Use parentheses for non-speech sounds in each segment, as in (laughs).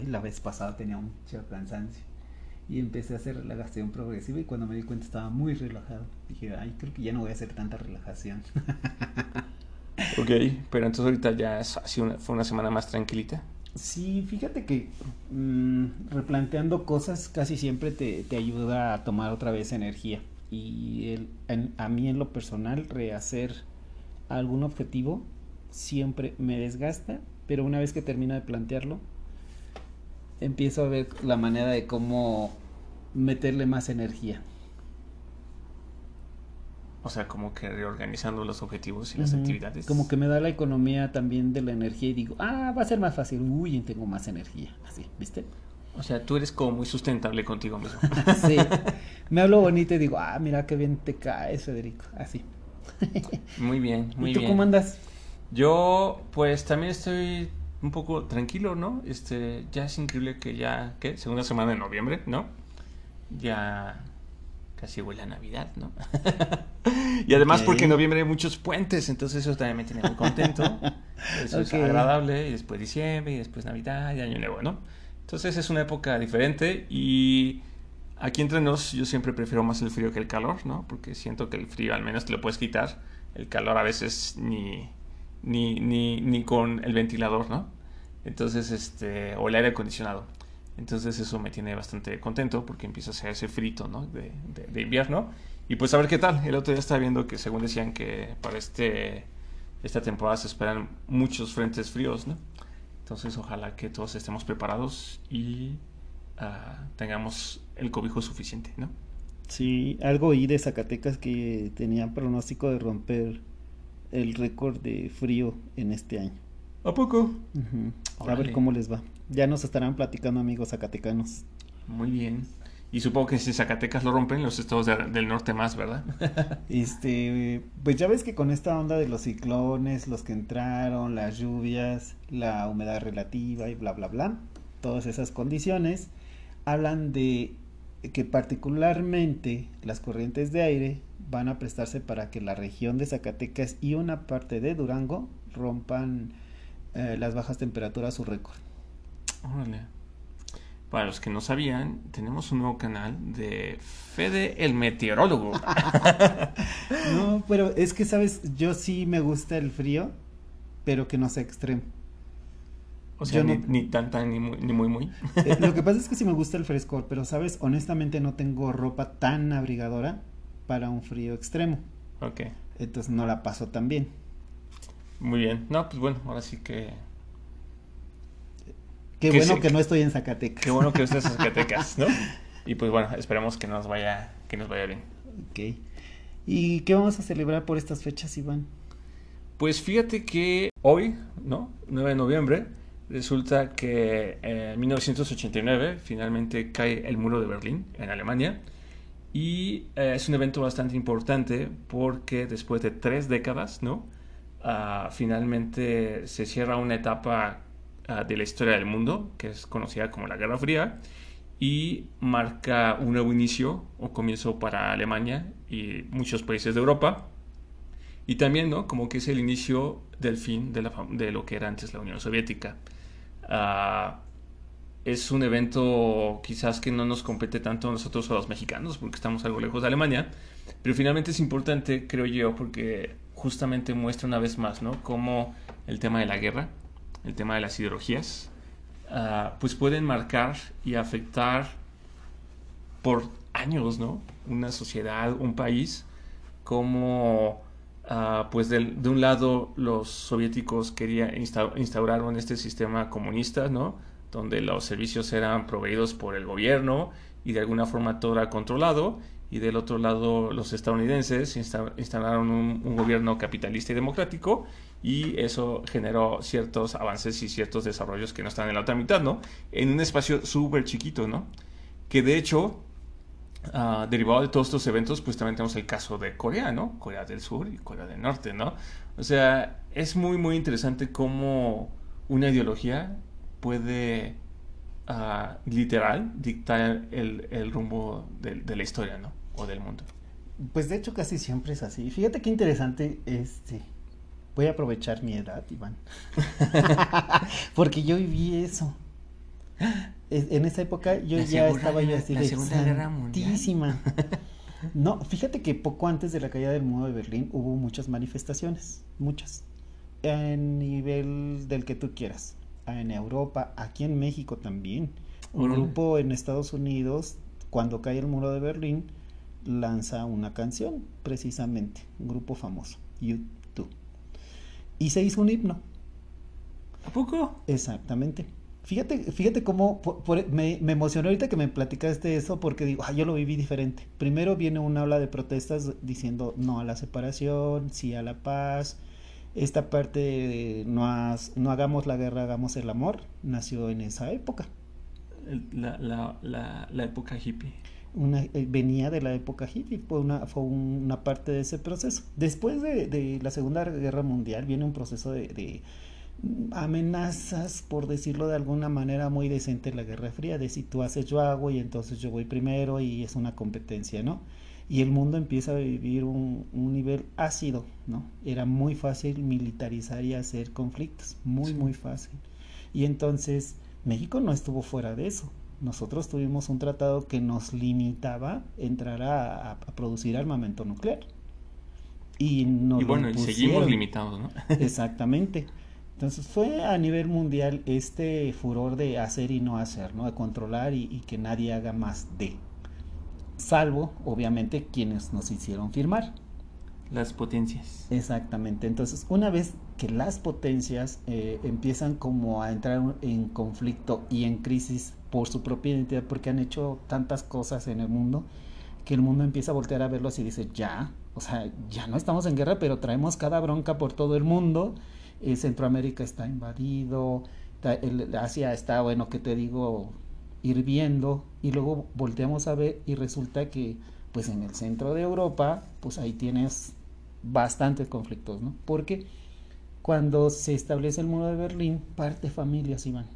Ay, la vez pasada tenía mucho cansancio. Y empecé a hacer relajación progresiva y cuando me di cuenta estaba muy relajado. Dije, ay, creo que ya no voy a hacer tanta relajación. (laughs) ok, pero entonces ahorita ya fue una semana más tranquilita. Sí, fíjate que mmm, replanteando cosas casi siempre te, te, ayuda a tomar otra vez energía. Y el, en, a mí en lo personal, rehacer algún objetivo siempre me desgasta, pero una vez que termino de plantearlo, empiezo a ver la manera de cómo meterle más energía. O sea, como que reorganizando los objetivos y las uh -huh. actividades. Como que me da la economía también de la energía y digo, ah, va a ser más fácil. Uy, tengo más energía. Así, ¿viste? O sea, tú eres como muy sustentable contigo mismo. (laughs) sí. Me hablo bonito y digo, ah, mira qué bien te caes, Federico. Así. muy bien, (laughs) muy ¿Y tú bien. cómo andas? Yo, pues también estoy un poco tranquilo, ¿no? Este, ya es increíble que ya, ¿qué? Segunda semana de noviembre, ¿no? Ya casi huele a Navidad, ¿no? (laughs) y además okay. porque en noviembre hay muchos puentes, entonces eso también me tiene muy contento. (laughs) Eso okay. es agradable, y después diciembre, y después Navidad, y Año Nuevo, ¿no? Entonces es una época diferente y aquí entre nos yo siempre prefiero más el frío que el calor, ¿no? Porque siento que el frío al menos te lo puedes quitar, el calor a veces ni, ni, ni, ni con el ventilador, ¿no? Entonces, este, o el aire acondicionado. Entonces eso me tiene bastante contento porque empieza a ese frito, ¿no? De, de, de, invierno. Y pues a ver qué tal. El otro día estaba viendo que según decían que para este, esta temporada se esperan muchos frentes fríos, ¿no? Entonces ojalá que todos estemos preparados y uh, tengamos el cobijo suficiente, ¿no? Sí, algo oí de Zacatecas que tenía pronóstico de romper el récord de frío en este año. ¿A poco? Uh -huh. A ver cómo les va. Ya nos estarán platicando amigos zacatecanos. Muy bien. Y supongo que si Zacatecas lo rompen, los estados de, del norte más, ¿verdad? (laughs) este, pues ya ves que con esta onda de los ciclones, los que entraron, las lluvias, la humedad relativa y bla, bla, bla, todas esas condiciones, hablan de que particularmente las corrientes de aire van a prestarse para que la región de Zacatecas y una parte de Durango rompan eh, las bajas temperaturas su récord. Órale. Para los que no sabían, tenemos un nuevo canal de Fede el Meteorólogo. (laughs) no, pero es que, ¿sabes? Yo sí me gusta el frío, pero que no sea extremo. O sea, ni, no... ni, tan tan ni muy ni muy. muy. Eh, lo que (laughs) pasa es que sí me gusta el frescor, pero, ¿sabes? Honestamente no tengo ropa tan abrigadora para un frío extremo. Ok. Entonces no la paso tan bien. Muy bien. No, pues bueno, ahora sí que Qué bueno sí, que no estoy en Zacatecas. Qué bueno que estés en (laughs) Zacatecas, ¿no? Y pues bueno, esperemos que nos vaya, que nos vaya bien. Ok. ¿Y qué vamos a celebrar por estas fechas, Iván? Pues fíjate que hoy, ¿no? 9 de noviembre, resulta que en 1989 finalmente cae el muro de Berlín en Alemania. Y eh, es un evento bastante importante porque después de tres décadas, ¿no? Uh, finalmente se cierra una etapa de la historia del mundo, que es conocida como la Guerra Fría, y marca un nuevo inicio o comienzo para Alemania y muchos países de Europa. Y también, ¿no? Como que es el inicio del fin de, la, de lo que era antes la Unión Soviética. Uh, es un evento quizás que no nos compete tanto a nosotros a los mexicanos, porque estamos algo lejos de Alemania, pero finalmente es importante, creo yo, porque justamente muestra una vez más, ¿no? Cómo el tema de la guerra el tema de las ideologías, uh, pues pueden marcar y afectar por años, ¿no? Una sociedad, un país, como uh, pues de, de, un lado los soviéticos querían insta instauraron este sistema comunista, ¿no? Donde los servicios eran proveídos por el gobierno y de alguna forma todo era controlado. y del otro lado los estadounidenses instalaron un, gobierno capitalista y democrático y eso generó ciertos avances y ciertos desarrollos que no están en la otra mitad, ¿no? En un espacio súper chiquito, ¿no? Que de hecho, ah, derivado de todos estos eventos, pues también tenemos el caso de Corea, ¿no? Corea del Sur y Corea del Norte, ¿no? O sea, es muy, muy interesante cómo una ideología puede uh, literal dictar el, el rumbo de, de, la historia, ¿no? O del mundo. Pues de hecho casi siempre es así. Fíjate qué interesante, este, voy a aprovechar mi edad, Iván, (laughs) porque yo viví eso. En esa época yo ya estaba yo así la Segunda Guerra Mundial. No, fíjate que poco antes de la caída del muro de Berlín hubo muchas manifestaciones, muchas, en nivel del que tú quieras en Europa, aquí en México también. Un grupo en Estados Unidos, cuando cae el muro de Berlín, lanza una canción, precisamente, un grupo famoso, YouTube. Y se hizo un himno. ¿A poco? Exactamente. Fíjate, fíjate cómo me, me, emocionó ahorita que me platicaste eso porque digo, yo lo viví diferente. Primero viene una ola de protestas diciendo no a la separación, sí a la paz, esta parte de no, no hagamos la guerra, hagamos el amor, nació en esa época. La, la, la, época hippie. Una, eh, venía de la época hippie, fue una, fue una parte de ese proceso. Después de, de la Segunda Guerra Mundial viene un proceso de, de, amenazas, por decirlo de alguna manera muy decente, la Guerra Fría, de si tú haces yo hago y entonces yo voy primero y es una competencia, ¿no? Y el mundo empieza a vivir un, nivel ácido, ¿no? Era muy fácil militarizar y hacer conflictos, muy, muy fácil. Y entonces México no estuvo fuera de eso. Nosotros tuvimos un tratado que nos limitaba entrar a, producir armamento nuclear. Y, y bueno, y seguimos limitados, ¿no? (laughs) Exactamente. Entonces fue a nivel mundial este furor de hacer y no hacer, ¿no? De controlar y, y que nadie haga más de salvo obviamente quienes nos hicieron firmar. Las potencias. Exactamente. Entonces, una vez que las potencias eh, empiezan como a entrar en conflicto y en crisis por su propia identidad, porque han hecho tantas cosas en el mundo, que el mundo empieza a voltear a verlos y dice, ya, o sea, ya no estamos en guerra, pero traemos cada bronca por todo el mundo. Eh, Centroamérica está invadido, Asia está, bueno, ¿qué te digo? Hirviendo y luego volteamos a ver y resulta que pues en el centro de Europa pues ahí tienes bastantes conflictos, ¿no? Porque cuando se establece el muro de Berlín parte familias iban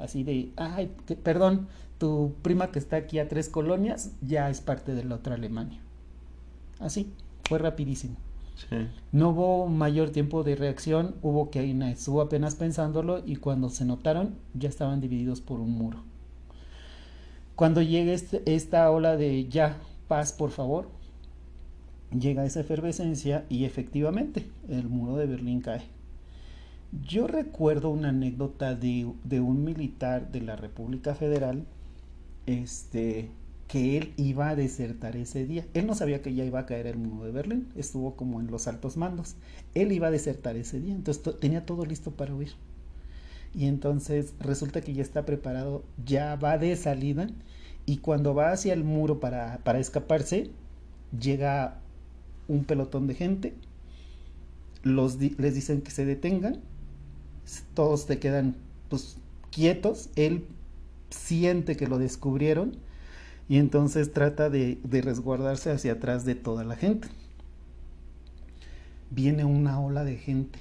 así de, ay, perdón, tu prima que está aquí a tres colonias ya es parte de la otra Alemania. Así, fue rapidísimo. No hubo mayor tiempo de reacción, hubo que una estuvo apenas pensándolo y cuando se notaron ya estaban divididos por un muro. Cuando llega este, esta ola de ya, paz, por favor, llega esa efervescencia y efectivamente el muro de Berlín cae. Yo recuerdo una anécdota de, un militar de la República Federal, este, que él iba a desertar ese día. Él no sabía que ya iba a caer el muro de Berlín, estuvo como en los altos mandos. Él iba a desertar ese día, entonces tenía todo listo para huir. Y entonces resulta que ya está preparado, ya va de salida y cuando va hacia el muro para, escaparse, llega un pelotón de gente, los les dicen que se detengan, todos te quedan pues quietos, él siente que lo descubrieron y entonces trata de, de resguardarse hacia atrás de toda la gente. Viene una ola de gente,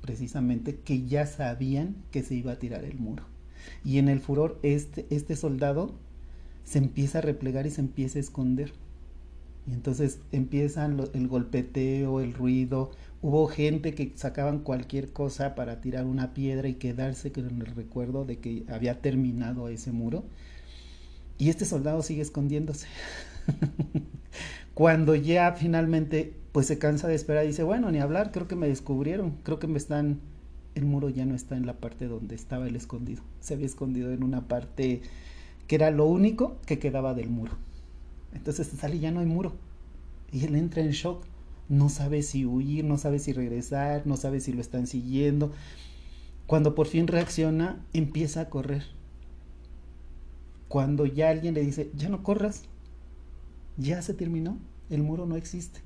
precisamente, que ya sabían que se iba a tirar el muro. Y en el furor, este, este soldado se empieza a replegar y se empieza a esconder. Y entonces empiezan el golpeteo, el ruido. Hubo gente que sacaban cualquier cosa para tirar una piedra y quedarse con el recuerdo de que había terminado ese muro. Y este soldado sigue escondiéndose. (laughs) Cuando ya finalmente pues se cansa de esperar y dice, bueno, ni hablar, creo que me descubrieron, creo que me están, el muro ya no está en la parte donde estaba el escondido, se había escondido en una parte que era lo único que quedaba del muro. Entonces sale y ya no hay muro. Y él entra en shock. No sabe si huir, no sabe si regresar, no sabe si lo están siguiendo. Cuando por fin reacciona, empieza a correr. Cuando ya alguien le dice, ya no corras, ya se terminó, el muro no existe.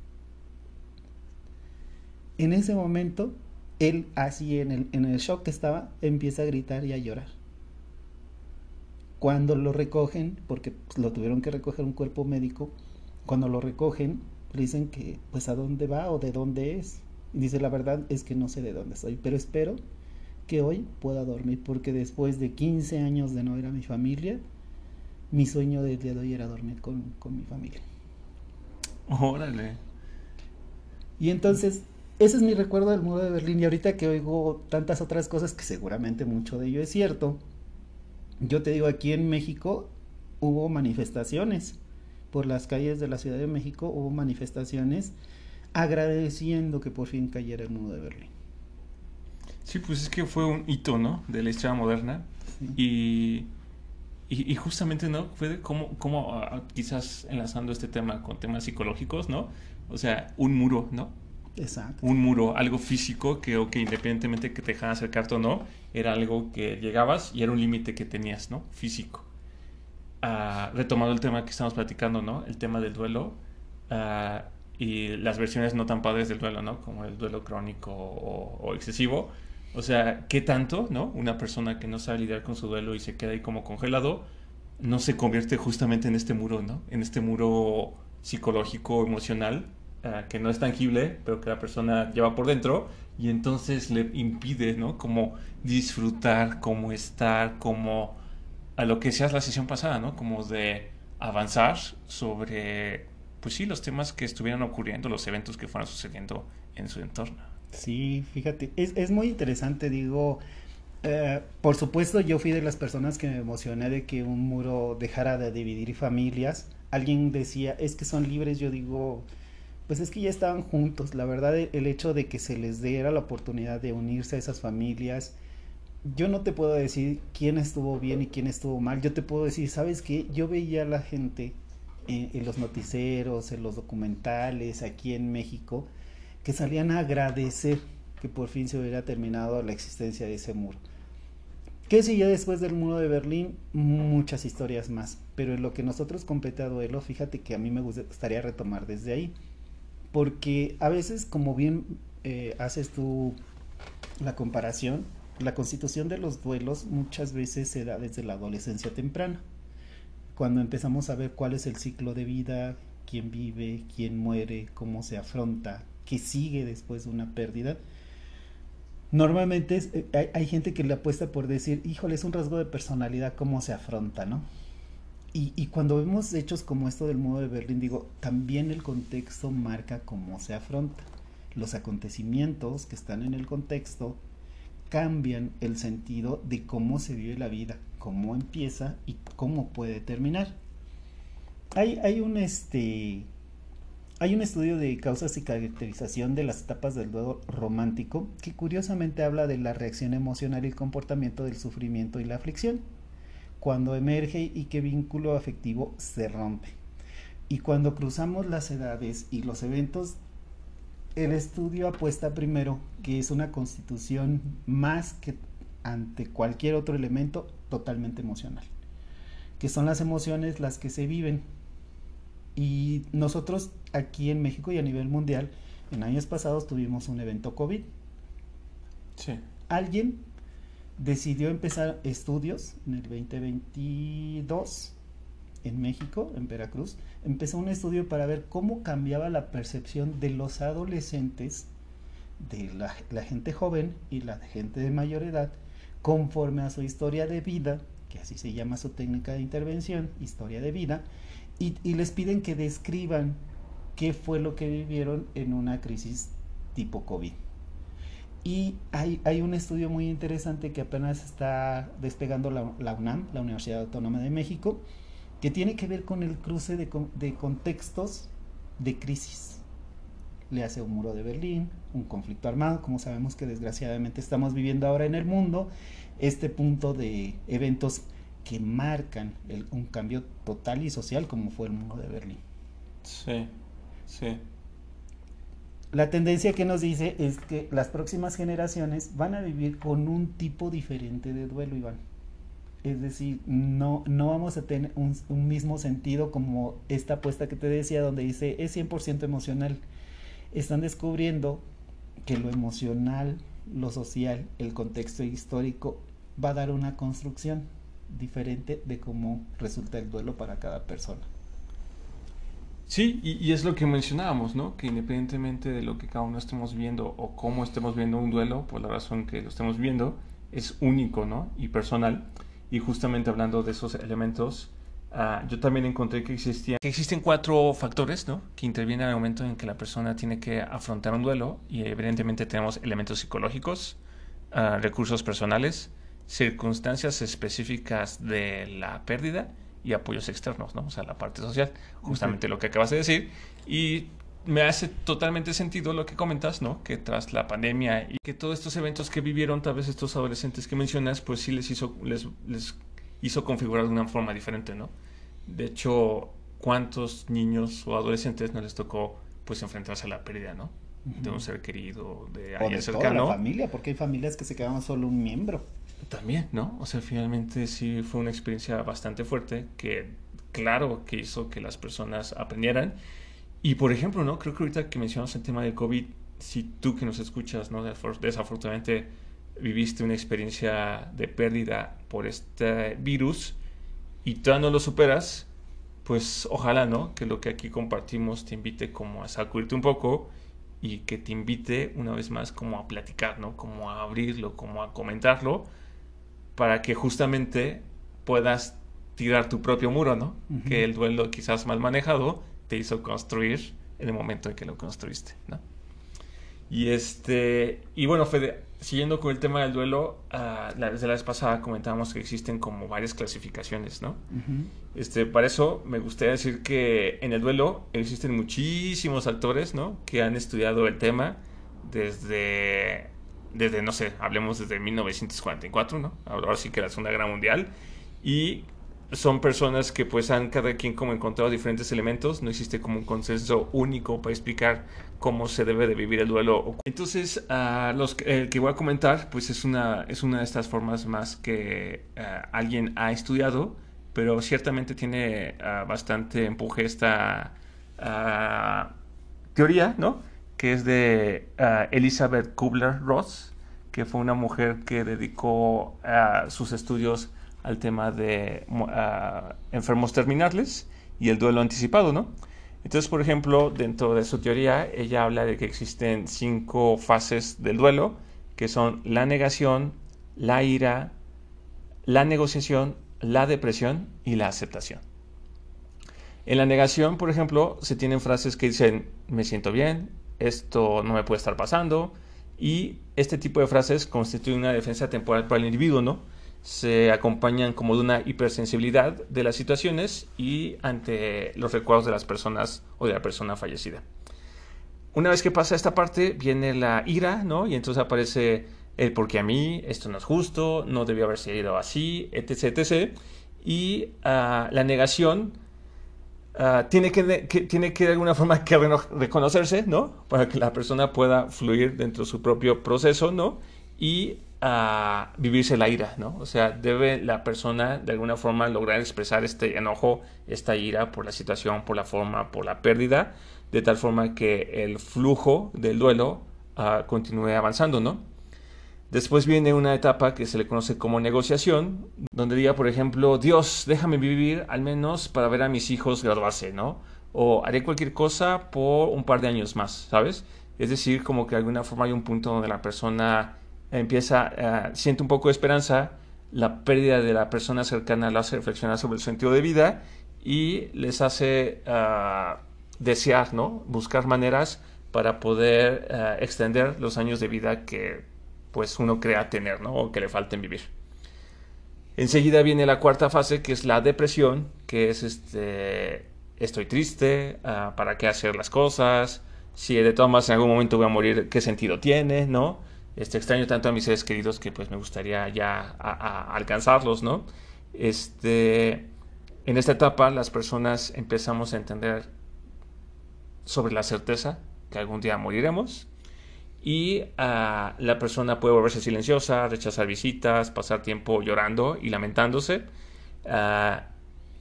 En ese momento, él así en el, en el shock que estaba, empieza a gritar y a llorar. Cuando lo recogen, porque pues, lo tuvieron que recoger un cuerpo médico, cuando lo recogen, le dicen que pues a dónde va o de dónde es. Y dice, la verdad es que no sé de dónde soy, pero espero que hoy pueda dormir, porque después de 15 años de no ver a mi familia, mi sueño del día de hoy era dormir con, con mi familia. Órale. Y entonces, ese es mi recuerdo del muro de Berlín. Y ahorita que oigo tantas otras cosas, que seguramente mucho de ello es cierto, yo te digo, aquí en México hubo manifestaciones. Por las calles de la Ciudad de México hubo manifestaciones agradeciendo que por fin cayera el muro de Berlín. Sí, pues es que fue un hito, ¿no? De la historia moderna. Y, y, justamente, ¿no? Fue como, como ah, quizás enlazando este tema con temas psicológicos, ¿no? O sea, un muro, ¿no? Exacto. Un muro, algo físico que, o independientemente que te dejaran acercarte o no, era algo que llegabas y era un límite que tenías, ¿no? Físico. Ah, retomando el tema que estamos platicando, ¿no? El tema del duelo ah, y las versiones no tan padres del duelo, ¿no? Como el duelo crónico o excesivo o sea, ¿qué tanto, no? Una persona que no sabe lidiar con su duelo y se queda ahí como congelado, no se convierte justamente en este muro, ¿no? En este muro psicológico, emocional, uh, que no es tangible, pero que la persona lleva por dentro y entonces le impide, ¿no? Como disfrutar, como estar, como a lo que seas la sesión pasada, ¿no? Como de avanzar sobre, pues sí, los temas que estuvieran ocurriendo, los eventos que fueran sucediendo en su entorno. Sí, fíjate, es, es muy interesante, digo, eh, por supuesto yo fui de las personas que me emocioné de que un muro dejara de dividir familias. Alguien decía, es que son libres, yo digo, pues es que ya estaban juntos. La verdad, el hecho de que se les diera la oportunidad de unirse a esas familias, yo no te puedo decir quién estuvo bien y quién estuvo mal. Yo te puedo decir, ¿sabes qué? Yo veía a la gente en, en los noticieros, en los documentales, aquí en México, que salían a agradecer que por fin se hubiera terminado la existencia de ese muro. ¿Qué ya después del muro de Berlín? Muchas historias más. Pero en lo que nosotros compete a duelo, fíjate que a mí me gustaría retomar desde ahí. Porque a veces, como bien eh, haces tú la comparación, la constitución de los duelos muchas veces se da desde la adolescencia temprana. Cuando empezamos a ver cuál es el ciclo de vida, quién vive, quién muere, cómo se afronta, que sigue después de una pérdida. Normalmente eh, hay, gente que le apuesta por decir, híjole, es un rasgo de personalidad cómo se afronta, ¿no? Y, cuando vemos hechos como esto del modo de Berlín, digo, también el contexto marca cómo se afronta. Los acontecimientos que están en el contexto cambian el sentido de cómo se vive la vida, cómo empieza y cómo puede terminar. Hay, hay un este hay un estudio de causas y caracterización de las etapas del duelo romántico que curiosamente habla de la reacción emocional y el comportamiento del sufrimiento y la aflicción, cuando emerge y qué vínculo afectivo se rompe. Y cuando cruzamos las edades y los eventos, el estudio apuesta primero que es una constitución más que ante cualquier otro elemento totalmente emocional, que son las emociones las que se viven y nosotros aquí en México y a nivel mundial, en años pasados tuvimos un evento COVID. Sí. Alguien decidió empezar estudios en el 2022 en México, en Veracruz. Empezó un estudio para ver cómo cambiaba la percepción de los adolescentes, de la, gente joven y la gente de mayor edad, conforme a su historia de vida, que así se llama su técnica de intervención, historia de vida, y, les piden que describan qué fue lo que vivieron en una crisis tipo COVID. Y hay, hay, un estudio muy interesante que apenas está despegando la, UNAM, la Universidad Autónoma de México, que tiene que ver con el cruce de, de contextos de crisis. Le hace un muro de Berlín, un conflicto armado, como sabemos que desgraciadamente estamos viviendo ahora en el mundo, este punto de eventos que marcan el, un cambio total y social como fue el mundo de Berlín. Sí, sí. La tendencia que nos dice es que las próximas generaciones van a vivir con un tipo diferente de duelo, Iván. Es decir, no, no vamos a tener un, un mismo sentido como esta apuesta que te decía donde dice es 100% emocional. Están descubriendo que lo emocional, lo social, el contexto histórico va a dar una construcción diferente de cómo resulta el duelo para cada persona. Sí, y, es lo que mencionábamos, ¿no? Que independientemente de lo que cada uno estemos viendo o cómo estemos viendo un duelo, por la razón que lo estemos viendo, es único, ¿no? Y personal. Y justamente hablando de esos elementos, ah, yo también encontré que existían que existen cuatro factores, ¿no? Que intervienen en el momento en que la persona tiene que afrontar un duelo. Y evidentemente tenemos elementos psicológicos, ah, recursos personales, circunstancias específicas de la pérdida y apoyos externos, ¿no? O sea, la parte social, justamente lo que acabas de decir. Y me hace totalmente sentido lo que comentas, ¿no? Que tras la pandemia y que todos estos eventos que vivieron, tal vez estos adolescentes que mencionas, pues sí les hizo, les, les hizo configurar de una forma diferente, ¿no? De hecho, ¿cuántos niños o adolescentes no les tocó, pues, enfrentarse a la pérdida, ¿no? De un ser querido, de alguien cercano. Toda la familia, porque hay familias que se quedaban solo un miembro. También, ¿no? O sea, finalmente sí fue una experiencia bastante fuerte que, claro, que hizo que las personas aprendieran. Y, por ejemplo, ¿no? Creo que ahorita que mencionamos el tema del COVID, si tú que nos escuchas, ¿no? Desafortunadamente viviste una experiencia de pérdida por este virus y todavía no lo superas, pues ojalá, ¿no? Que lo que aquí compartimos te invite como a sacudirte un poco y que te invite una vez más como a platicar, ¿no? Como a abrirlo, como a comentarlo para que justamente puedas tirar tu propio muro, ¿no? Que el duelo quizás mal manejado te hizo construir en el momento en que lo construiste, ¿no? Y este, y bueno, Fede, siguiendo con el tema del duelo, uh, la, desde la vez pasada comentábamos que existen como varias clasificaciones, ¿no? Este, para eso me gustaría decir que en el duelo existen muchísimos actores, ¿no? Que han estudiado el tema desde desde, no sé, hablemos desde 1944, ¿no? Ahora sí que la Segunda Guerra Mundial. Y son personas que pues han cada quien como encontrado diferentes elementos, no existe como un consenso único para explicar cómo se debe de vivir el duelo. Entonces, el que voy a comentar pues es una, es una de estas formas más que ah, alguien ha estudiado, pero ciertamente tiene ah, bastante empuje esta teoría, ¿no? que es de uh, Elizabeth Kubler-Ross, que fue una mujer que dedicó sus estudios al tema de uh, enfermos terminales y el duelo anticipado, ¿no? Entonces, por ejemplo, dentro de su teoría, ella habla de que existen cinco fases del duelo, que son la negación, la ira, la negociación, la depresión y la aceptación. En la negación, por ejemplo, se tienen frases que dicen, me siento bien, esto no me puede estar pasando. Y este tipo de frases constituyen una defensa temporal para el individuo, ¿no? Se acompañan como de una hipersensibilidad de las situaciones y ante los recuerdos de las personas o de la persona fallecida. Una vez que pasa esta parte, viene la ira, ¿no? Y entonces aparece el porque a mí esto no es justo, no debió haber sido así, etc. etc. Y ah, la negación Ah, tiene, que, tiene que de alguna forma que reconocerse, ¿no? Para que la persona pueda fluir dentro de su propio proceso, ¿no? Y uh, vivirse la ira, ¿no? O sea, debe la persona de alguna forma lograr expresar este enojo, esta ira por la situación, por la forma, por la pérdida, de tal forma que el flujo del duelo uh, continúe avanzando, ¿no? Después viene una etapa que se le conoce como negociación, donde diga, por ejemplo, Dios, déjame vivir al menos para ver a mis hijos graduarse, ¿no? O haré cualquier cosa por un par de años más, ¿sabes? Es decir, como que de alguna forma hay un punto donde la persona empieza, uh, siente un poco de esperanza, la pérdida de la persona cercana la hace reflexionar sobre el sentido de vida y les hace uh, desear, ¿no? Buscar maneras para poder uh, extender los años de vida que pues uno crea tener, ¿no? O que le falten vivir. Enseguida viene la cuarta fase, que es la depresión, que es este, estoy triste, ah, ¿para qué hacer las cosas? Si de todas maneras en algún momento voy a morir, ¿qué sentido tiene, no? Este, extraño tanto a mis seres queridos que pues me gustaría ya alcanzarlos, ¿no? Este, en esta etapa las personas empezamos a entender sobre la certeza que algún día moriremos y ah, la persona puede volverse silenciosa, rechazar visitas, pasar tiempo llorando y lamentándose. Ah,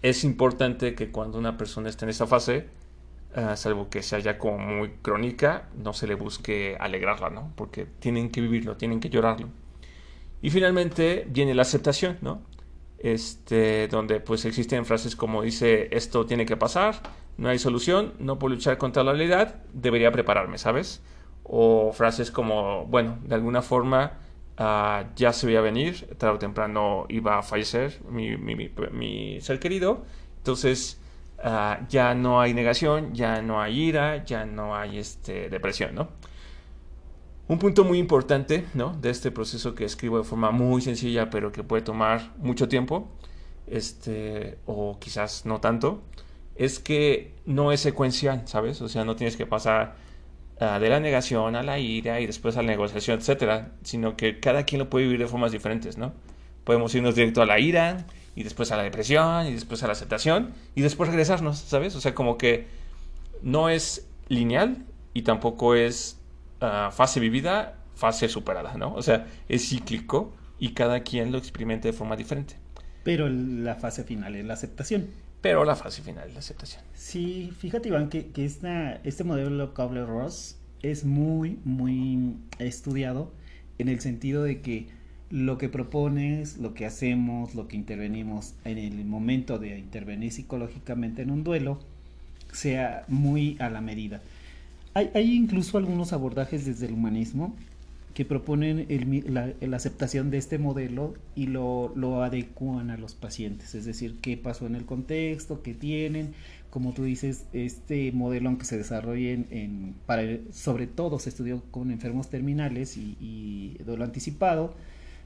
es importante que cuando una persona esté en esta fase, ah, salvo que sea ya como muy crónica, no se le busque alegrarla, ¿no? Porque tienen que vivirlo, tienen que llorarlo. Y finalmente viene la aceptación, ¿no? Este, donde pues existen frases como dice, esto tiene que pasar, no hay solución, no puedo luchar contra la realidad, debería prepararme, ¿sabes? o frases como, bueno, de alguna forma ah, ya se veía venir, tarde o temprano iba a fallecer mi, mi, ser querido, entonces ah, ya no hay negación, ya no hay ira, ya no hay este, depresión, ¿no? Un punto muy importante ¿no? de este proceso que escribo de forma muy sencilla, pero que puede tomar mucho tiempo, este, o quizás no tanto, es que no es secuencial, ¿sabes? O sea, no tienes que pasar de la negación a la ira y después a la negociación, etcétera, sino que cada quien lo puede vivir de formas diferentes, ¿no? Podemos irnos directo a la ira y después a la depresión y después a la aceptación y después regresarnos, ¿sabes? O sea, como que no es lineal y tampoco es ah, fase vivida, fase superada, ¿no? O sea, es cíclico y cada quien lo experimenta de forma diferente. Pero la fase final es la aceptación pero la fase final es la aceptación. Sí, fíjate Iván que, que este modelo Cobler-Ross es muy, muy estudiado en el sentido de que lo que propones, lo que hacemos, lo que intervenimos en el momento de intervenir psicológicamente en un duelo, sea muy a la medida. Hay, hay incluso algunos abordajes desde el humanismo que proponen la, aceptación de este modelo y lo, lo adecuan a los pacientes, es decir, qué pasó en el contexto, qué tienen, como tú dices, este modelo aunque se desarrolle en, para, sobre todo se estudió con enfermos terminales y, y duelo anticipado,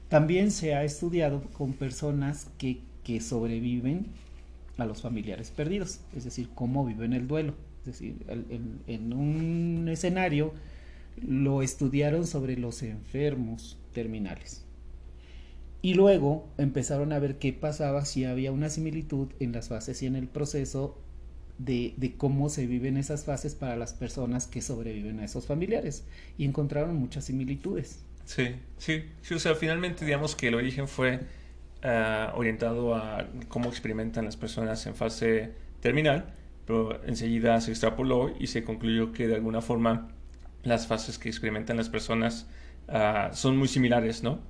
también se ha estudiado con personas que, sobreviven a los familiares perdidos, es decir, cómo viven el duelo, es decir, en un escenario lo estudiaron sobre los enfermos terminales. Y luego empezaron a ver qué pasaba si había una similitud en las fases y en el proceso de, cómo se viven esas fases para las personas que sobreviven a esos familiares. Y encontraron muchas similitudes. Sí, sí, sí o sea, finalmente digamos que el origen fue ah, orientado a cómo experimentan las personas en fase terminal, pero enseguida se extrapoló y se concluyó que de alguna forma las fases que experimentan las personas ah, son muy similares, ¿no?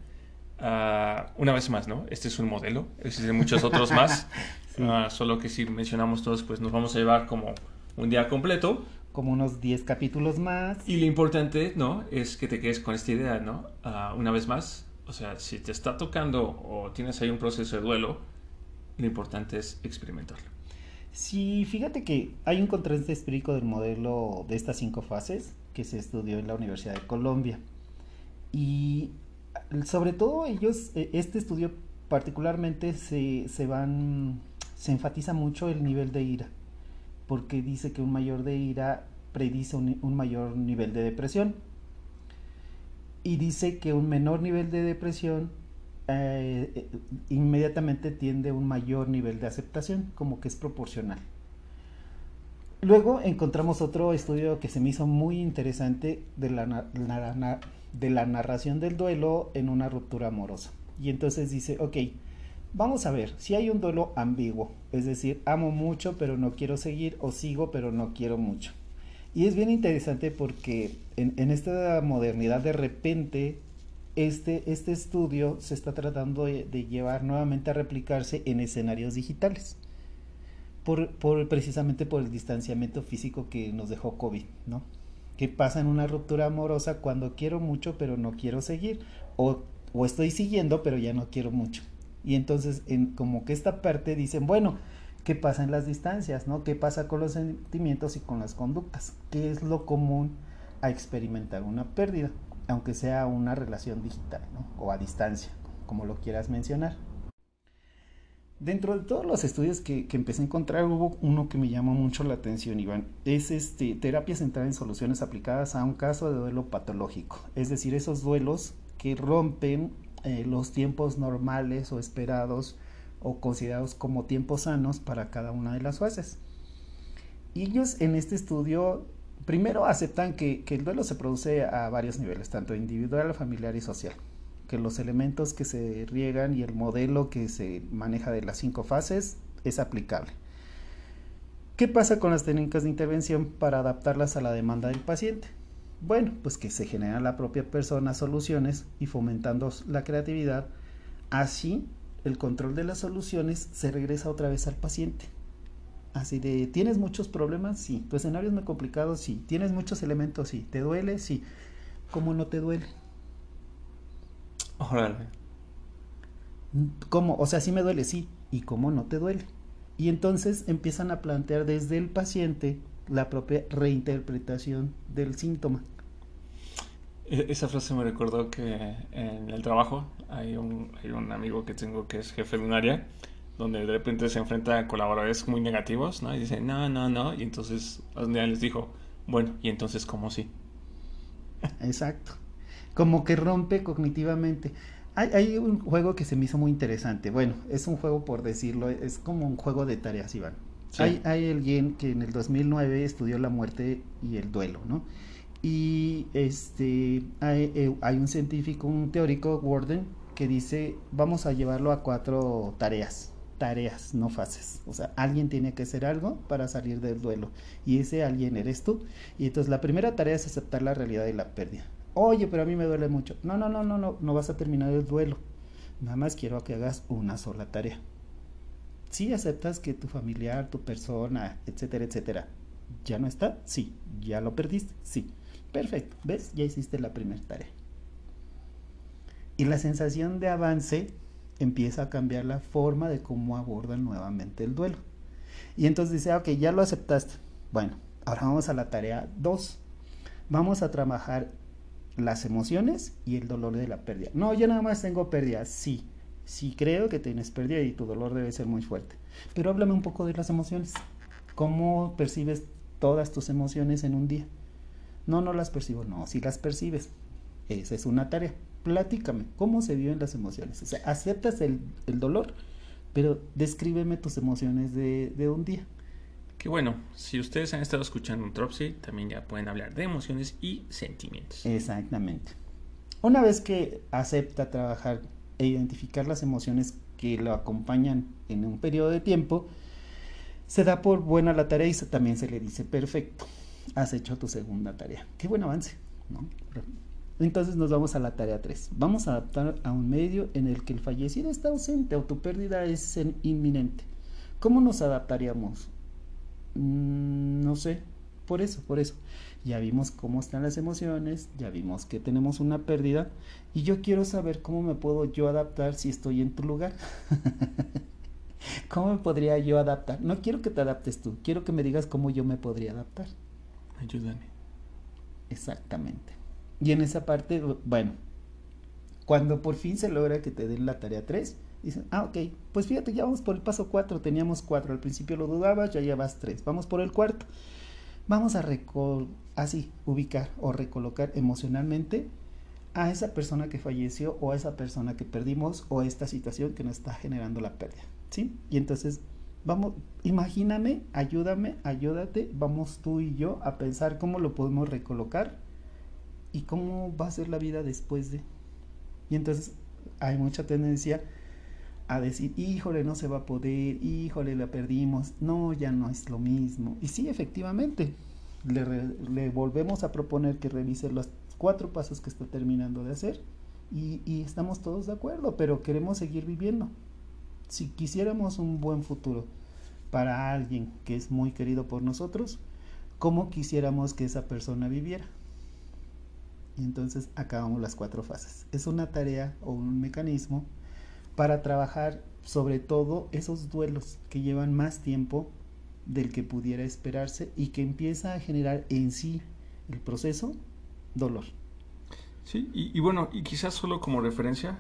Ah, una vez más, ¿no? Este es un modelo, existen muchos otros más, (laughs) ah, solo que si mencionamos todos, pues nos vamos a llevar como un día completo. Como unos 10 capítulos más. Y lo importante, ¿no? Es que te quedes con esta idea, ¿no? una vez más, o sea, si te está tocando o tienes ahí un proceso de duelo, lo importante es experimentarlo. Sí, fíjate que hay un contraste espíritu del modelo de estas cinco fases que se estudió en la Universidad de Colombia. Y sobre todo ellos, e, este estudio particularmente se, van, se enfatiza mucho el nivel de ira, porque dice que un mayor de ira predice un, mayor nivel de depresión. Y dice que un menor nivel de depresión eh, inmediatamente tiende a un mayor nivel de aceptación, como que es proporcional. Luego encontramos otro estudio que se me hizo muy interesante de la, de la narración del duelo en una ruptura amorosa. Y entonces dice, ok, vamos a ver, si hay un duelo ambiguo, es decir, amo mucho pero no quiero seguir o sigo pero no quiero mucho. Y es bien interesante porque en, esta modernidad de repente este, este estudio se está tratando de llevar nuevamente a replicarse en escenarios digitales por, precisamente por el distanciamiento físico que nos dejó COVID, ¿no? ¿Qué pasa en una ruptura amorosa cuando quiero mucho pero no quiero seguir? O, o estoy siguiendo pero ya no quiero mucho. Y entonces, en, como que esta parte dicen, bueno, ¿qué pasa en las distancias, no? ¿Qué pasa con los sentimientos y con las conductas? ¿Qué es lo común a experimentar una pérdida? Aunque sea una relación digital, ¿no? O a distancia, como lo quieras mencionar. Dentro de todos los estudios que, empecé a encontrar, hubo uno que me llamó mucho la atención, Iván. Es este, terapia centrada en soluciones aplicadas a un caso de duelo patológico. Es decir, esos duelos que rompen eh, los tiempos normales o esperados o considerados como tiempos sanos para cada una de las fases. Y ellos en este estudio Primero aceptan que, que el duelo se produce a varios niveles, tanto individual, familiar y social que los elementos que se riegan y el modelo que se maneja de las cinco fases es aplicable. ¿Qué pasa con las técnicas de intervención para adaptarlas a la demanda del paciente? Bueno, pues que se genera la propia persona soluciones y fomentando la creatividad, así el control de las soluciones se regresa otra vez al paciente. Así de, ¿tienes muchos problemas? Sí. ¿Tu escenario es muy complicado? Sí. ¿Tienes muchos elementos? Sí. ¿Te duele? Sí. ¿Cómo no te duele? Órale. ¿Cómo? O sea, sí me duele, sí. ¿Y cómo no te duele? Y entonces empiezan a plantear desde el paciente la propia reinterpretación del síntoma. E-, esa frase me recordó que en el trabajo hay un, hay un amigo que tengo que es jefe de un área donde de repente se enfrenta a colaboradores muy negativos, ¿no? Y dice, no, no, no. Y entonces un día les dijo, bueno, ¿y entonces cómo sí? Exacto como que rompe cognitivamente. Hay, un juego que se me hizo muy interesante. Bueno, es un juego por decirlo, es como un juego de tareas, Iván. Hay, alguien que en el 2009 estudió la muerte y el duelo, ¿no? Y este, hay, eh, hay un científico, un teórico, Warden, que dice, vamos a llevarlo a cuatro tareas, tareas, no fases. O sea, alguien tiene que hacer algo para salir del duelo. Y ese alguien eres tú. Y entonces la primera tarea es aceptar la realidad de la pérdida. Oye, pero a mí me duele mucho. No, no, no, no, no, no vas a terminar el duelo. Nada más quiero que hagas una sola tarea. Si aceptas que tu familiar, tu persona, etcétera, etcétera, ya no está, sí. Ya lo perdiste, sí. Perfecto, ¿ves? Ya hiciste la primera tarea. Y la sensación de avance empieza a cambiar la forma de cómo abordan nuevamente el duelo. Y entonces dice, ah, ok, ya lo aceptaste. Bueno, ahora vamos a la tarea 2. Vamos a trabajar las emociones y el dolor de la pérdida. No, yo nada más tengo pérdida, sí, sí creo que tienes pérdida y tu dolor debe ser muy fuerte. Pero háblame un poco de las emociones. ¿Cómo percibes todas tus emociones en un día? No, no las percibo, no, sí las percibes. Esa es una tarea. Platícame, ¿cómo se viven las emociones? O sea, aceptas el, dolor, pero descríbeme tus emociones de, de un día. Que bueno, si ustedes han estado escuchando un Tropsy, también ya pueden hablar de emociones y sentimientos. Exactamente. Una vez que acepta trabajar e identificar las emociones que lo acompañan en un periodo de tiempo, se da por buena la tarea y también se le dice, perfecto, has hecho tu segunda tarea. Qué buen avance. Entonces nos vamos a la tarea 3. Vamos a adaptar a un medio en el que el fallecido está ausente o tu pérdida es inminente. ¿Cómo nos adaptaríamos? Mm, no sé, por eso, por eso. Ya vimos cómo están las emociones, ya vimos que tenemos una pérdida y yo quiero saber cómo me puedo yo adaptar si estoy en tu lugar. (laughs) ¿Cómo me podría yo adaptar? No quiero que te adaptes tú, quiero que me digas cómo yo me podría adaptar. Ayúdame. Exactamente. Y en esa parte, bueno, cuando por fin se logra que te den la tarea 3, Dicen, ah, ok, pues fíjate, ya vamos por el paso 4, teníamos 4, al principio lo dudabas, ya llevas 3, vamos por el cuarto. Vamos a así, ubicar o recolocar emocionalmente a esa persona que falleció o a esa persona que perdimos o a esta situación que nos está generando la pérdida, ¿sí? Y entonces, vamos, imagíname, ayúdame, ayúdate, vamos tú y yo a pensar cómo lo podemos recolocar y cómo va a ser la vida después de. Y entonces hay mucha tendencia a decir, híjole, no se va a poder, híjole, la perdimos, no, ya no es lo mismo. Y sí, efectivamente, le, volvemos a proponer que revise los cuatro pasos que está terminando de hacer y, estamos todos de acuerdo, pero queremos seguir viviendo. Si quisiéramos un buen futuro para alguien que es muy querido por nosotros, ¿cómo quisiéramos que esa persona viviera? Y entonces acabamos las cuatro fases. Es una tarea o un mecanismo para trabajar sobre todo esos duelos que llevan más tiempo del que pudiera esperarse y que empieza a generar en sí el proceso dolor. Sí, y, bueno, y quizás solo como referencia,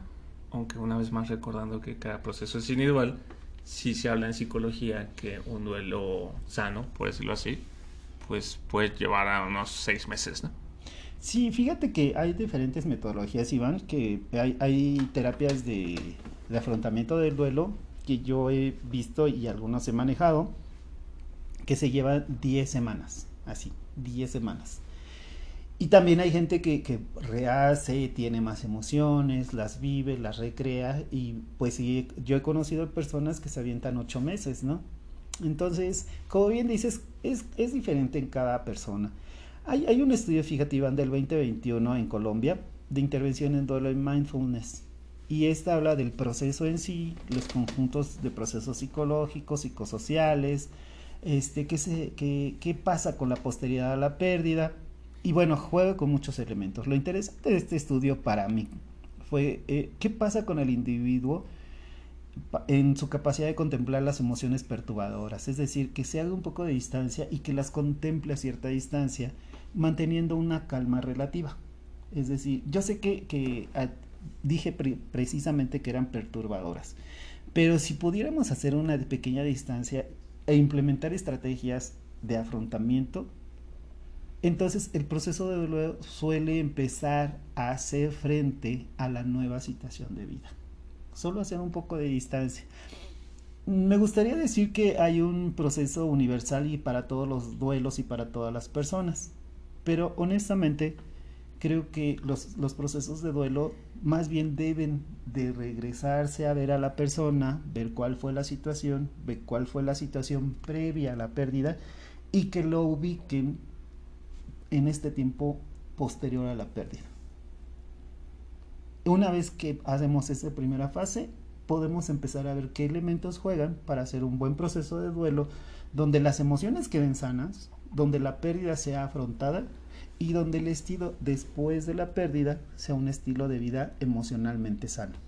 aunque una vez más recordando que cada proceso es individual, si se habla en psicología que un duelo sano, por decirlo así, pues puede llevar a unos seis meses, ¿no? Sí, fíjate que hay diferentes metodologías, Iván, que hay, hay terapias de de afrontamiento del duelo que yo he visto y algunos he manejado, que se lleva 10 semanas, así, 10 semanas. Y también hay gente que, que, rehace, tiene más emociones, las vive, las recrea y pues sí, yo he conocido personas que se avientan ocho meses, ¿no? Entonces, como bien dices, es, diferente en cada persona. Hay, un estudio, fíjate Iván, del 2021 en Colombia de intervención en duelo y mindfulness. Y esta habla del proceso en sí, los conjuntos de procesos psicológicos, psicosociales, este, qué, qué pasa con la posteridad a la pérdida, y bueno, juega con muchos elementos. Lo interesante de este estudio para mí fue eh, qué pasa con el individuo en su capacidad de contemplar las emociones perturbadoras, es decir, que se haga un poco de distancia y que las contemple a cierta distancia, manteniendo una calma relativa. Es decir, yo sé que, que a, dije pre precisamente que eran perturbadoras, pero si pudiéramos hacer una pequeña distancia e implementar estrategias de afrontamiento, entonces el proceso de duelo suele empezar a hacer frente a la nueva situación de vida. Solo hacer un poco de distancia. Me gustaría decir que hay un proceso universal y para todos los duelos y para todas las personas. Pero honestamente creo que los, los procesos de duelo más bien deben de regresarse a ver a la persona, ver cuál fue la situación, ver cuál fue la situación previa a la pérdida y que lo ubiquen en este tiempo posterior a la pérdida. Una vez que hacemos esa primera fase, podemos empezar a ver qué elementos juegan para hacer un buen proceso de duelo donde las emociones queden sanas, donde la pérdida sea afrontada y donde el estilo después de la pérdida sea un estilo de vida emocionalmente sano.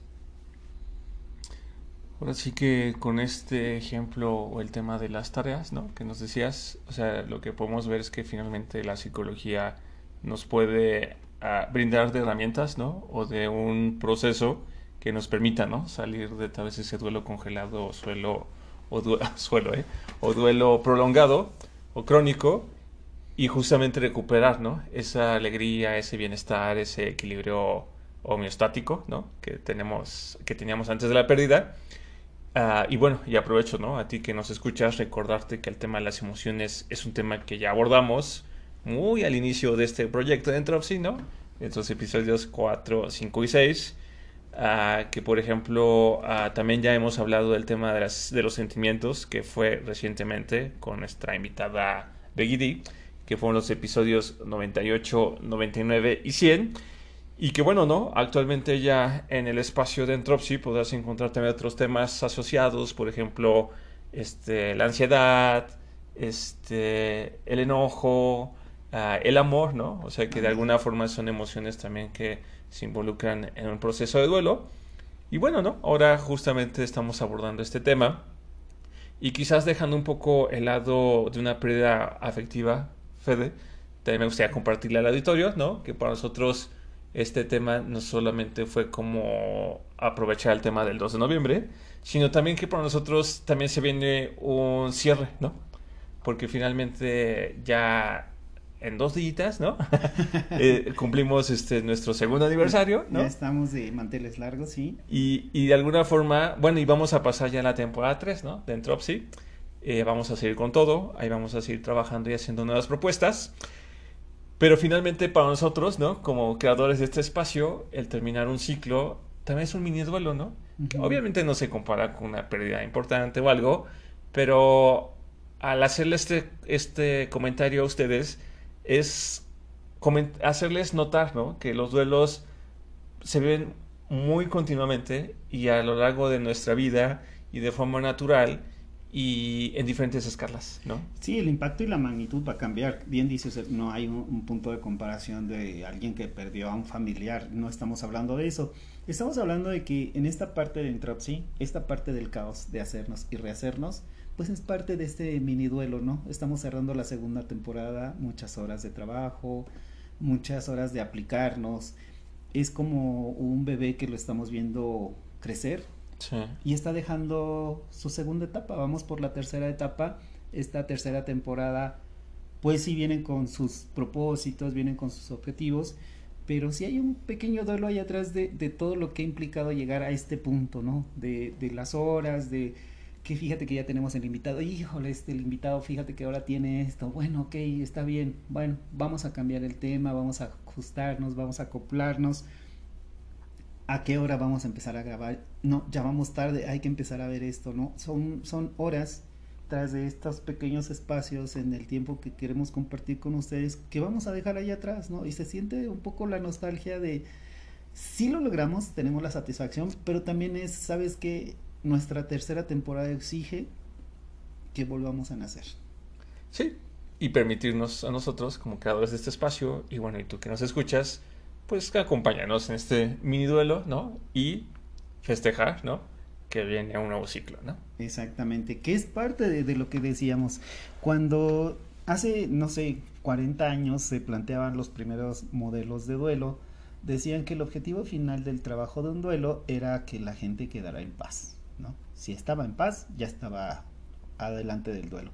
Ahora sí que con este ejemplo o el tema de las tareas, ¿no? Que nos decías, o sea, lo que podemos ver es que finalmente la psicología nos puede uh, brindar de herramientas, ¿no? O de un proceso que nos permita, ¿no? Salir de tal vez ese duelo congelado o suelo, o (laughs) suelo, ¿eh? O duelo prolongado o crónico y justamente recuperar, ¿no? Esa alegría, ese bienestar, ese equilibrio homeostático, ¿no? Que tenemos, que teníamos antes de la pérdida Uh, y bueno, y aprovecho, ¿no? A ti que nos escuchas, recordarte que el tema de las emociones es un tema que ya abordamos muy al inicio de este proyecto de Entropy, ¿no? En estos episodios 4, 5 y 6. Uh, ah, que por ejemplo, uh, también ya hemos hablado del tema de, de los sentimientos, que fue recientemente con nuestra invitada Beggy D, que fueron los episodios 98, 99 y 100. Y que bueno, ¿no? Actualmente ya en el espacio de Entropy podrás encontrar también otros temas asociados, por ejemplo, este, la ansiedad, este, el enojo, uh, el amor, ¿no? O sea que de alguna forma son emociones también que se involucran en un proceso de duelo. Y bueno, ¿no? Ahora justamente estamos abordando este tema y quizás dejando un poco el lado de una pérdida afectiva, Fede, también me gustaría compartirle al auditorio, ¿no? Que para nosotros este tema no solamente fue como aprovechar el tema del 2 de noviembre, sino también que para nosotros también se viene un cierre, ¿no? Porque finalmente ya en dos días, ¿no? (laughs) eh, cumplimos este nuestro segundo aniversario, ¿no? Ya estamos de manteles largos, sí. Y, y de alguna forma, bueno, y vamos a pasar ya a la temporada 3, ¿no? De Entropsy. Eh, vamos a seguir con todo, ahí vamos a seguir trabajando y haciendo nuevas propuestas. Pero finalmente para nosotros, ¿no? Como creadores de este espacio, el terminar un ciclo también es un mini duelo, ¿no? obviamente no se compara con una pérdida importante o algo, pero al hacerle este, este comentario a ustedes es hacerles notar, ¿no? Que los duelos se ven muy continuamente y a lo largo de nuestra vida y de forma natural y en diferentes escalas, ¿no? Sí, el impacto y la magnitud va a cambiar. Bien dices, no hay un, punto de comparación de alguien que perdió a un familiar, no estamos hablando de eso. Estamos hablando de que en esta parte de Entropy, esta parte del caos de hacernos y rehacernos, pues es parte de este mini duelo, ¿no? Estamos cerrando la segunda temporada, muchas horas de trabajo, muchas horas de aplicarnos. Es como un bebé que lo estamos viendo crecer, y está dejando su segunda etapa. Vamos por la tercera etapa. Esta tercera temporada, pues sí vienen con sus propósitos, vienen con sus objetivos, pero sí hay un pequeño duelo ahí atrás de, todo lo que ha implicado llegar a este punto, ¿no? De, de las horas, de que fíjate que ya tenemos el invitado, híjole, este, el invitado, fíjate que ahora tiene esto, bueno, ok, está bien, bueno, vamos a cambiar el tema, vamos a ajustarnos, vamos a acoplarnos, ¿a qué hora vamos a empezar a grabar? No, ya vamos tarde, hay que empezar a ver esto, ¿no? Son, son horas tras de estos pequeños espacios en el tiempo que queremos compartir con ustedes que vamos a dejar ahí atrás, ¿no? Y se siente un poco la nostalgia de, si lo logramos, tenemos la satisfacción, pero también es, ¿sabes qué? Nuestra tercera temporada exige que volvamos a nacer. Sí, y permitirnos a nosotros como creadores de este espacio, y bueno, y tú que nos escuchas, pues acompáñanos en este mini duelo, ¿no? Y festejar, ¿no? que viene un nuevo ciclo, ¿no? Exactamente, que es parte de, lo que decíamos. Cuando hace, no sé, 40 años se planteaban los primeros modelos de duelo, decían que el objetivo final del trabajo de un duelo era que la gente quedara en paz, ¿no? Si estaba en paz, ya estaba adelante del duelo.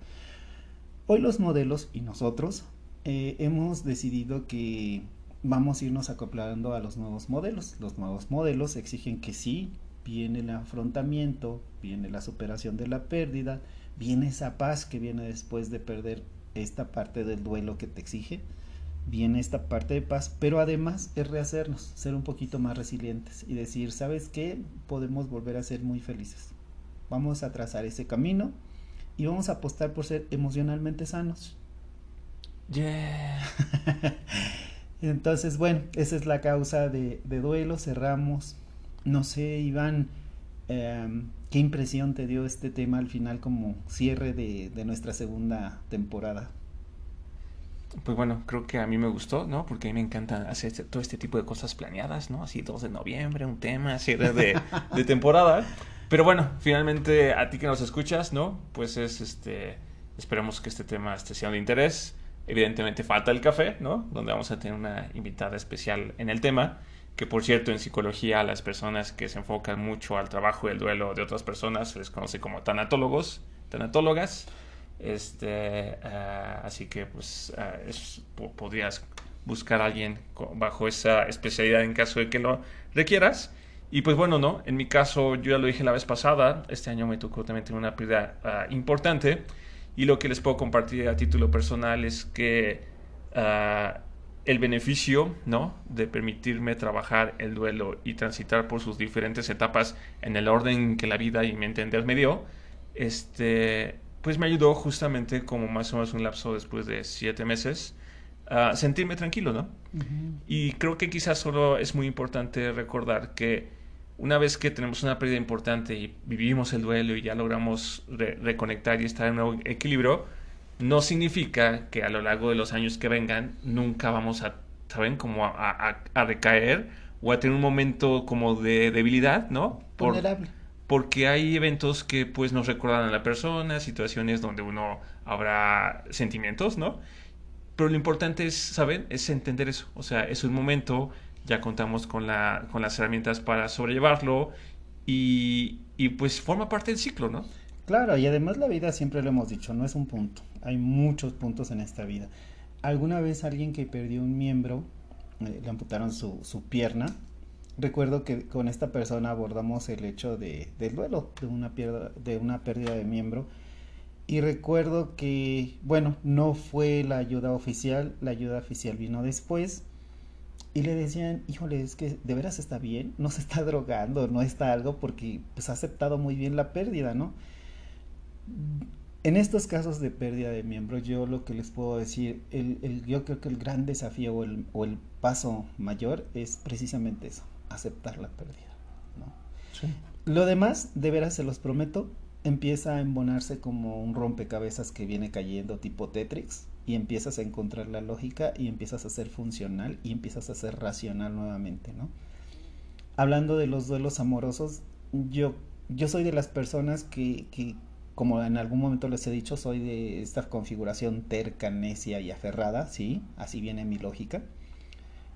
Hoy los modelos y nosotros eh, hemos decidido que vamos a irnos acoplando a los nuevos modelos. Los nuevos modelos exigen que sí viene el afrontamiento, viene la superación de la pérdida, viene esa paz que viene después de perder esta parte del duelo que te exige, viene esta parte de paz, pero además es rehacernos, ser un poquito más resilientes y decir, ¿sabes qué? Podemos volver a ser muy felices. Vamos a trazar ese camino y vamos a apostar por ser emocionalmente sanos. Yeah. (laughs) Entonces, bueno, esa es la causa de, de duelo, cerramos no sé, Iván, em, ¿qué impresión te dio este tema al final como cierre de, nuestra segunda temporada? Pues bueno, creo que a mí me gustó, ¿no? Porque a mí me encanta hacer este, todo este tipo de cosas planeadas, ¿no? Así 2 de noviembre, un tema, cierre de, de (laughs) temporada. Pero bueno, finalmente a ti que nos escuchas, ¿no? Pues es este, esperemos que este tema esté sea de interés. Evidentemente falta el café, ¿no? Donde vamos a tener una invitada especial en el tema que por cierto en psicología las personas que se enfocan mucho al trabajo y el duelo de otras personas se les conoce como tanatólogos, tanatólogas. Este, ah, así que pues ah, podrías buscar a alguien bajo esa especialidad en caso de que lo requieras. Y pues bueno, no, en mi caso yo ya lo dije la vez pasada, este año me tocó también tener una pérdida ah, importante y lo que les puedo compartir a título personal es que el beneficio, ¿no? De permitirme trabajar el duelo y transitar por sus diferentes etapas en el orden que la vida y mi entender me dio, este, pues me ayudó justamente como más o menos un lapso después de siete meses a sentirme tranquilo, ¿no? Y creo que quizás solo es muy importante recordar que una vez que tenemos una pérdida importante y vivimos el duelo y ya logramos reconectar y estar en un equilibrio, no significa que a lo largo de los años que vengan nunca vamos a, ¿saben? Como a, a, recaer o a tener un momento como de debilidad, ¿no? Por, Porque hay eventos que pues nos recuerdan a la persona, situaciones donde uno habrá sentimientos, ¿no? Pero lo importante es, ¿saben? Es entender eso. O sea, es un momento, ya contamos con, la, con las herramientas para sobrellevarlo y, y pues forma parte del ciclo, ¿no? Claro, y además la vida siempre lo hemos dicho, no es un punto, hay muchos puntos en esta vida. Alguna vez alguien que perdió un miembro, eh, le amputaron su, su, pierna, recuerdo que con esta persona abordamos el hecho de, del duelo, de una, pierda, de una pérdida de miembro, y recuerdo que, bueno, no fue la ayuda oficial, la ayuda oficial vino después, y le decían, híjole, es que de veras está bien, no se está drogando, no está algo porque pues ha aceptado muy bien la pérdida, ¿no? En estos casos de pérdida de miembros, yo lo que les puedo decir, el, yo creo que el gran desafío o el, paso mayor es precisamente eso, aceptar la pérdida. Lo demás, de veras se los prometo, empieza a embonarse como un rompecabezas que viene cayendo tipo Tetris y empiezas a encontrar la lógica y empiezas a ser funcional y empiezas a ser racional nuevamente, ¿no? Hablando de los duelos amorosos, yo, yo soy de las personas que, que como en algún momento les he dicho, soy de esta configuración terca, necia y aferrada, ¿sí? Así viene mi lógica.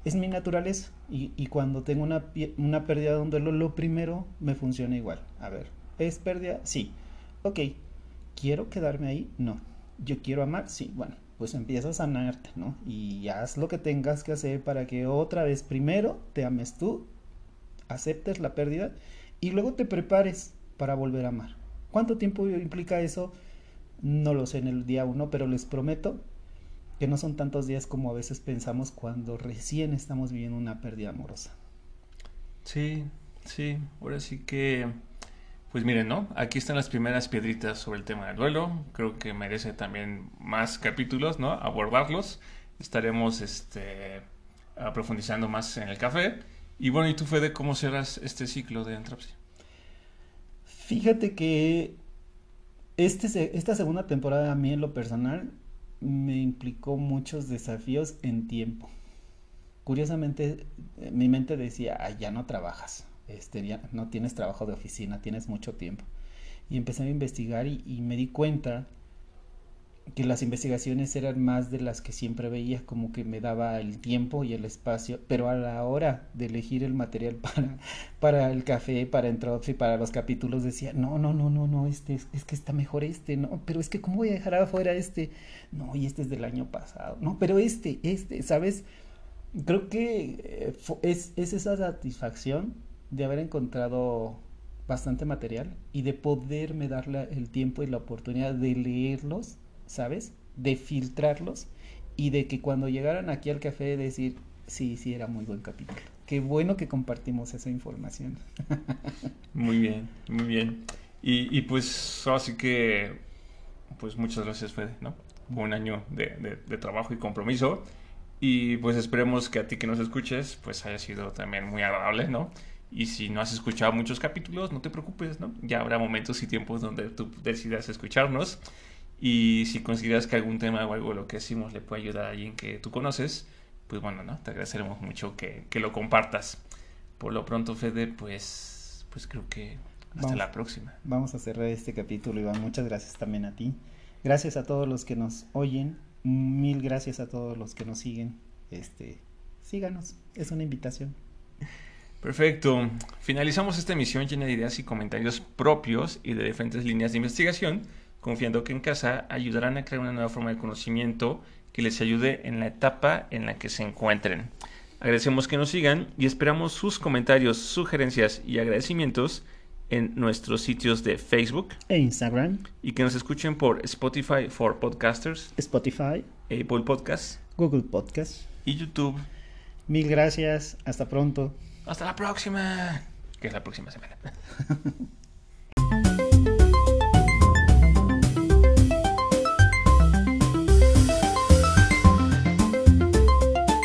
Es mi naturaleza y, y cuando tengo una, una pérdida de un duelo, lo primero me funciona igual. A ver, ¿es pérdida? Sí. Ok, ¿quiero quedarme ahí? No. ¿Yo quiero amar? Sí. Bueno, pues empieza a sanarte, ¿no? Y haz lo que tengas que hacer para que otra vez primero te ames tú, aceptes la pérdida y luego te prepares para volver a amar. ¿Cuánto tiempo implica eso? No lo sé en el día uno, pero les prometo que no son tantos días como a veces pensamos cuando recién estamos viviendo una pérdida amorosa. Sí, sí, ahora sí que, pues miren, ¿no? Aquí están las primeras piedritas sobre el tema del duelo. Creo que merece también más capítulos, ¿no? Abordarlos. Estaremos, este, profundizando más en el café. Y bueno, ¿y tú, Fede, cómo cerras este ciclo de Antrapsia? Fíjate que este, esta segunda temporada a mí en lo personal me implicó muchos desafíos en tiempo. Curiosamente, mi mente decía, Ay, ya no trabajas, este, no tienes trabajo de oficina, tienes mucho tiempo. Y empecé a investigar y me di cuenta que las investigaciones eran más de las que siempre veía, como que me daba el tiempo y el espacio, pero a la hora de elegir el material (laughs) para, para el café, para Entropy, para los capítulos, decía, no, no, no, no, no, este es, es, que está mejor este, no, pero es que cómo voy a dejar afuera este, no, y este es del año pasado, no, pero este, este, ¿sabes? Creo que eh, es, es esa satisfacción de haber encontrado bastante material y de poderme darle el tiempo y la oportunidad de leerlos ¿sabes? De filtrarlos y de que cuando llegaran aquí al café decir, sí, sí, era muy buen capítulo. Qué bueno que compartimos esa información. (laughs) muy bien, muy bien. Y, y pues así que, pues muchas gracias Fede, ¿no? Un año de, de, trabajo y compromiso. Y pues esperemos que a ti que nos escuches, pues haya sido también muy agradable, ¿no? Y si no has escuchado muchos capítulos, no te preocupes, ¿no? Ya habrá momentos y tiempos donde tú decidas escucharnos. Y si consideras que algún tema o algo lo que decimos le puede ayudar a alguien que tú conoces, pues bueno, ¿no? Te agradeceremos mucho que, que lo compartas. Por lo pronto, Fede, pues, pues creo que hasta la próxima. Vamos a cerrar este capítulo, Iván. Muchas gracias también a ti. Gracias a todos los que nos oyen. Mil gracias a todos los que nos siguen. Este, síganos. Es una invitación. (laughs) Perfecto. Finalizamos esta emisión llena de ideas y comentarios propios y de diferentes líneas de investigación confiando que en casa ayudarán a crear una nueva forma de conocimiento que les ayude en la etapa en la que se encuentren. Agradecemos que nos sigan y esperamos sus comentarios, sugerencias y agradecimientos en nuestros sitios de Facebook e Instagram y que nos escuchen por Spotify for Podcasters, Spotify, Apple Podcasts, Google Podcasts y YouTube. Mil gracias, hasta pronto. Hasta la próxima, que es la próxima semana. (laughs)